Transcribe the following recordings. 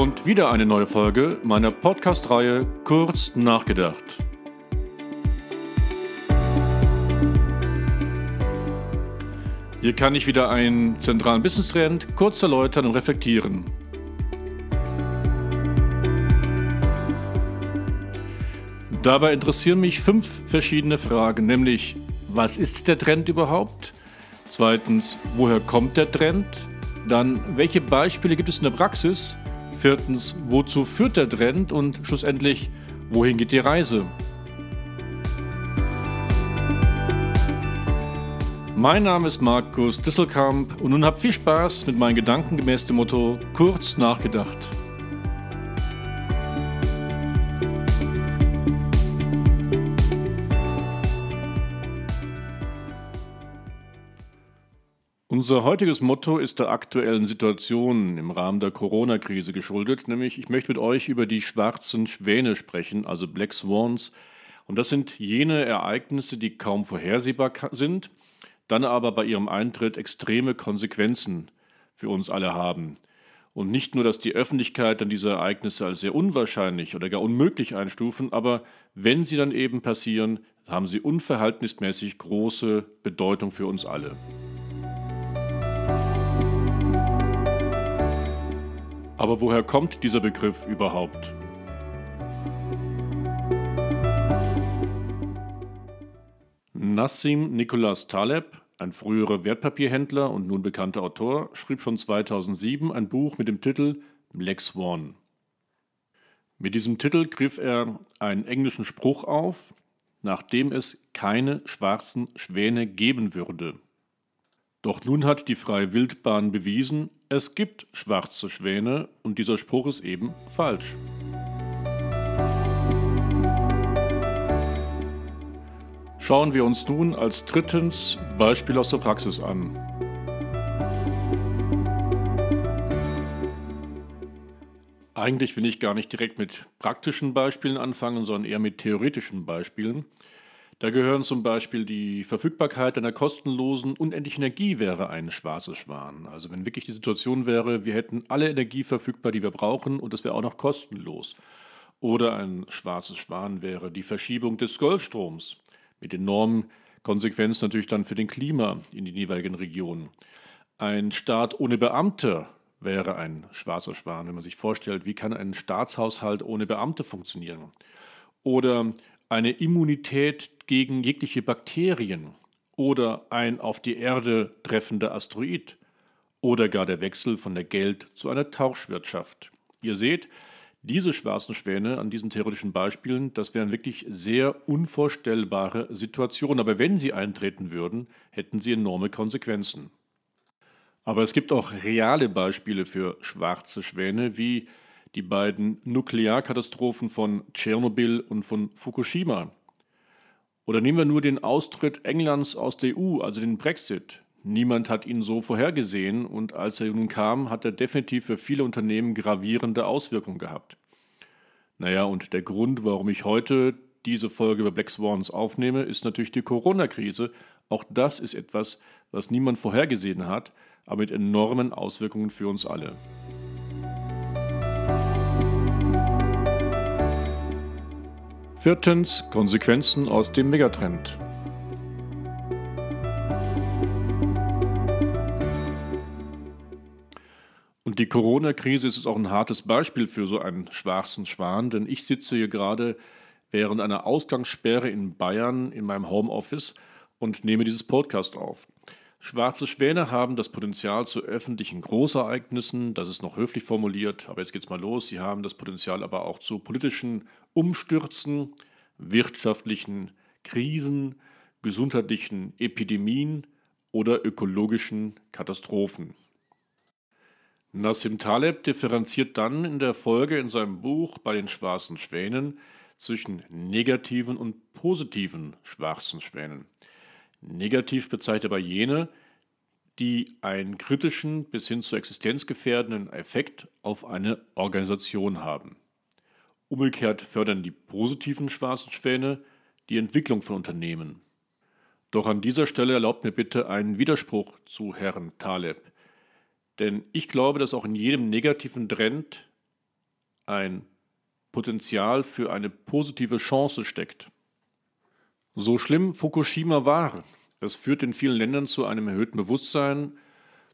und wieder eine neue Folge meiner Podcast-Reihe Kurz nachgedacht. Hier kann ich wieder einen zentralen Business-Trend kurz erläutern und reflektieren. Dabei interessieren mich fünf verschiedene Fragen, nämlich was ist der Trend überhaupt? Zweitens, woher kommt der Trend? Dann, welche Beispiele gibt es in der Praxis? Viertens, wozu führt der Trend? Und schlussendlich, wohin geht die Reise? Mein Name ist Markus Disselkamp und nun habt viel Spaß mit meinen Gedanken gemäß dem Motto kurz nachgedacht. Unser heutiges Motto ist der aktuellen Situation im Rahmen der Corona-Krise geschuldet, nämlich ich möchte mit euch über die schwarzen Schwäne sprechen, also Black Swans. Und das sind jene Ereignisse, die kaum vorhersehbar sind, dann aber bei ihrem Eintritt extreme Konsequenzen für uns alle haben. Und nicht nur, dass die Öffentlichkeit dann diese Ereignisse als sehr unwahrscheinlich oder gar unmöglich einstufen, aber wenn sie dann eben passieren, haben sie unverhältnismäßig große Bedeutung für uns alle. Aber woher kommt dieser Begriff überhaupt? Nassim Nicholas Taleb, ein früherer Wertpapierhändler und nun bekannter Autor, schrieb schon 2007 ein Buch mit dem Titel Black Swan. Mit diesem Titel griff er einen englischen Spruch auf, nachdem es keine schwarzen Schwäne geben würde. Doch nun hat die freie Wildbahn bewiesen, es gibt schwarze Schwäne und dieser Spruch ist eben falsch. Schauen wir uns nun als drittens Beispiel aus der Praxis an. Eigentlich will ich gar nicht direkt mit praktischen Beispielen anfangen, sondern eher mit theoretischen Beispielen. Da gehören zum Beispiel die Verfügbarkeit einer kostenlosen, unendlichen Energie wäre ein schwarzes Schwan. Also wenn wirklich die Situation wäre, wir hätten alle Energie verfügbar, die wir brauchen und das wäre auch noch kostenlos. Oder ein schwarzes Schwan wäre die Verschiebung des Golfstroms mit enormen Konsequenzen natürlich dann für den Klima in den jeweiligen Regionen. Ein Staat ohne Beamte wäre ein schwarzer Schwan, wenn man sich vorstellt, wie kann ein Staatshaushalt ohne Beamte funktionieren. Oder eine Immunität gegen jegliche Bakterien oder ein auf die Erde treffender Asteroid oder gar der Wechsel von der Geld- zu einer Tauschwirtschaft. Ihr seht, diese schwarzen Schwäne an diesen theoretischen Beispielen, das wären wirklich sehr unvorstellbare Situationen, aber wenn sie eintreten würden, hätten sie enorme Konsequenzen. Aber es gibt auch reale Beispiele für schwarze Schwäne, wie die beiden Nuklearkatastrophen von Tschernobyl und von Fukushima. Oder nehmen wir nur den Austritt Englands aus der EU, also den Brexit. Niemand hat ihn so vorhergesehen und als er nun kam, hat er definitiv für viele Unternehmen gravierende Auswirkungen gehabt. Naja, und der Grund, warum ich heute diese Folge über Black Swans aufnehme, ist natürlich die Corona-Krise. Auch das ist etwas, was niemand vorhergesehen hat, aber mit enormen Auswirkungen für uns alle. Viertens Konsequenzen aus dem Megatrend. Und die Corona-Krise ist auch ein hartes Beispiel für so einen schwarzen Schwan, denn ich sitze hier gerade während einer Ausgangssperre in Bayern in meinem Homeoffice und nehme dieses Podcast auf. Schwarze Schwäne haben das Potenzial zu öffentlichen Großereignissen, das ist noch höflich formuliert, aber jetzt geht's mal los. Sie haben das Potenzial aber auch zu politischen Umstürzen, wirtschaftlichen Krisen, gesundheitlichen Epidemien oder ökologischen Katastrophen. Nassim Taleb differenziert dann in der Folge in seinem Buch bei den schwarzen Schwänen zwischen negativen und positiven schwarzen Schwänen. Negativ bezeichnet aber jene, die einen kritischen bis hin zu existenzgefährdenden Effekt auf eine Organisation haben. Umgekehrt fördern die positiven schwarzen Schwäne die Entwicklung von Unternehmen. Doch an dieser Stelle erlaubt mir bitte einen Widerspruch zu Herrn Taleb. Denn ich glaube, dass auch in jedem negativen Trend ein Potenzial für eine positive Chance steckt. So schlimm Fukushima war, es führt in vielen Ländern zu einem erhöhten Bewusstsein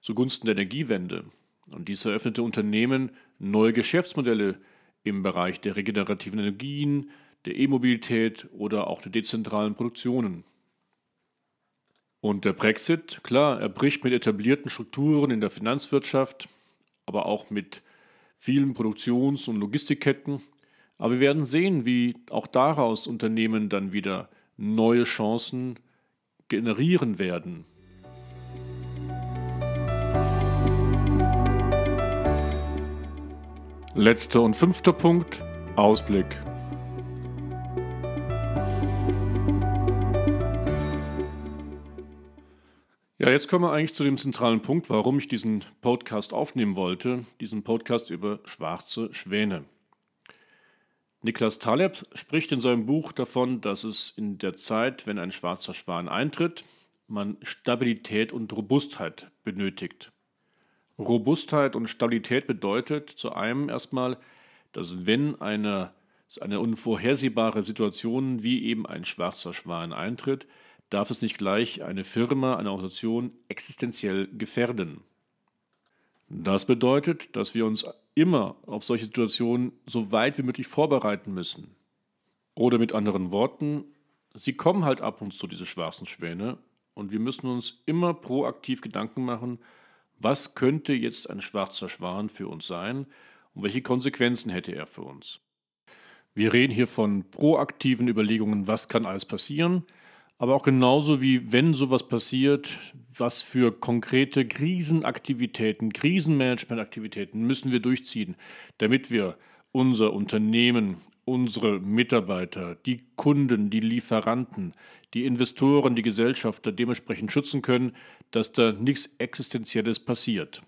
zugunsten der Energiewende. Und dies eröffnete Unternehmen neue Geschäftsmodelle im Bereich der regenerativen Energien, der E-Mobilität oder auch der dezentralen Produktionen. Und der Brexit, klar, er bricht mit etablierten Strukturen in der Finanzwirtschaft, aber auch mit vielen Produktions- und Logistikketten. Aber wir werden sehen, wie auch daraus Unternehmen dann wieder neue Chancen generieren werden. Letzter und fünfter Punkt, Ausblick. Ja, jetzt kommen wir eigentlich zu dem zentralen Punkt, warum ich diesen Podcast aufnehmen wollte, diesen Podcast über schwarze Schwäne. Niklas Taleb spricht in seinem Buch davon, dass es in der Zeit, wenn ein schwarzer Schwan eintritt, man Stabilität und Robustheit benötigt. Robustheit und Stabilität bedeutet zu einem erstmal, dass wenn eine, eine unvorhersehbare Situation wie eben ein schwarzer Schwan eintritt, darf es nicht gleich eine Firma, eine Organisation existenziell gefährden. Das bedeutet, dass wir uns immer auf solche Situationen so weit wie möglich vorbereiten müssen. Oder mit anderen Worten, sie kommen halt ab und zu, diese schwarzen Schwäne, und wir müssen uns immer proaktiv Gedanken machen, was könnte jetzt ein schwarzer Schwan für uns sein und welche Konsequenzen hätte er für uns. Wir reden hier von proaktiven Überlegungen, was kann alles passieren, aber auch genauso wie wenn sowas passiert, was für konkrete Krisenaktivitäten, Krisenmanagementaktivitäten müssen wir durchziehen, damit wir unser Unternehmen, unsere Mitarbeiter, die Kunden, die Lieferanten, die Investoren, die Gesellschafter dementsprechend schützen können, dass da nichts Existenzielles passiert.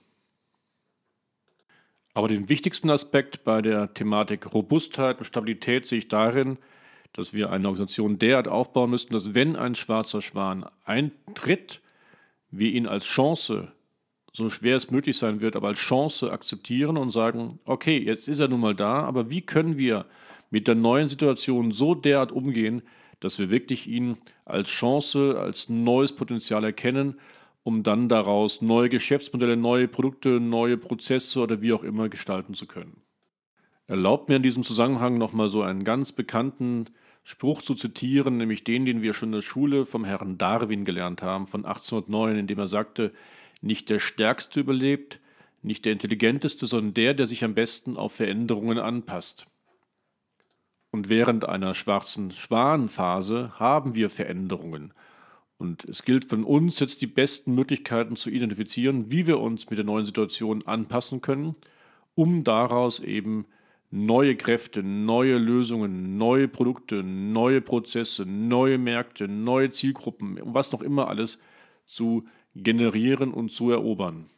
Aber den wichtigsten Aspekt bei der Thematik Robustheit und Stabilität sehe ich darin, dass wir eine Organisation derart aufbauen müssten, dass wenn ein schwarzer Schwan eintritt, wir ihn als Chance, so schwer es möglich sein wird, aber als Chance akzeptieren und sagen, okay, jetzt ist er nun mal da, aber wie können wir mit der neuen Situation so derart umgehen, dass wir wirklich ihn als Chance, als neues Potenzial erkennen, um dann daraus neue Geschäftsmodelle, neue Produkte, neue Prozesse oder wie auch immer gestalten zu können. Erlaubt mir in diesem Zusammenhang nochmal so einen ganz bekannten Spruch zu zitieren, nämlich den, den wir schon in der Schule vom Herrn Darwin gelernt haben, von 1809, in dem er sagte, nicht der Stärkste überlebt, nicht der Intelligenteste, sondern der, der sich am besten auf Veränderungen anpasst. Und während einer schwarzen Schwanenphase haben wir Veränderungen. Und es gilt von uns jetzt die besten Möglichkeiten zu identifizieren, wie wir uns mit der neuen Situation anpassen können, um daraus eben neue Kräfte, neue Lösungen, neue Produkte, neue Prozesse, neue Märkte, neue Zielgruppen, was noch immer alles zu generieren und zu erobern.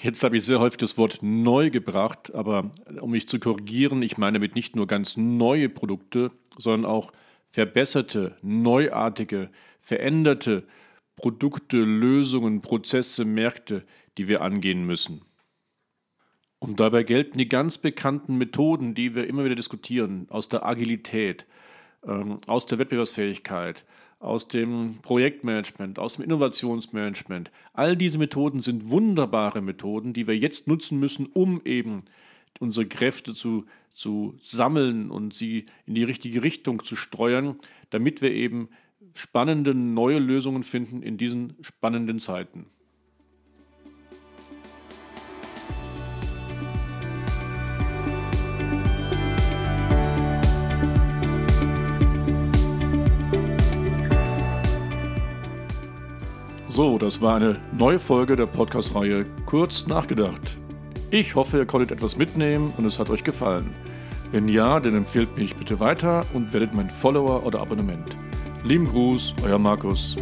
Jetzt habe ich sehr häufig das Wort neu gebracht, aber um mich zu korrigieren, ich meine damit nicht nur ganz neue Produkte, sondern auch verbesserte, neuartige, veränderte Produkte, Lösungen, Prozesse, Märkte, die wir angehen müssen. Und dabei gelten die ganz bekannten Methoden, die wir immer wieder diskutieren, aus der Agilität, ähm, aus der Wettbewerbsfähigkeit, aus dem Projektmanagement, aus dem Innovationsmanagement. All diese Methoden sind wunderbare Methoden, die wir jetzt nutzen müssen, um eben unsere Kräfte zu, zu sammeln und sie in die richtige Richtung zu steuern, damit wir eben spannende neue Lösungen finden in diesen spannenden Zeiten. So, das war eine neue Folge der Podcast-Reihe Kurz nachgedacht. Ich hoffe, ihr konntet etwas mitnehmen und es hat euch gefallen. Wenn ja, dann empfehlt mich bitte weiter und werdet mein Follower oder Abonnement. Lieben Gruß, euer Markus.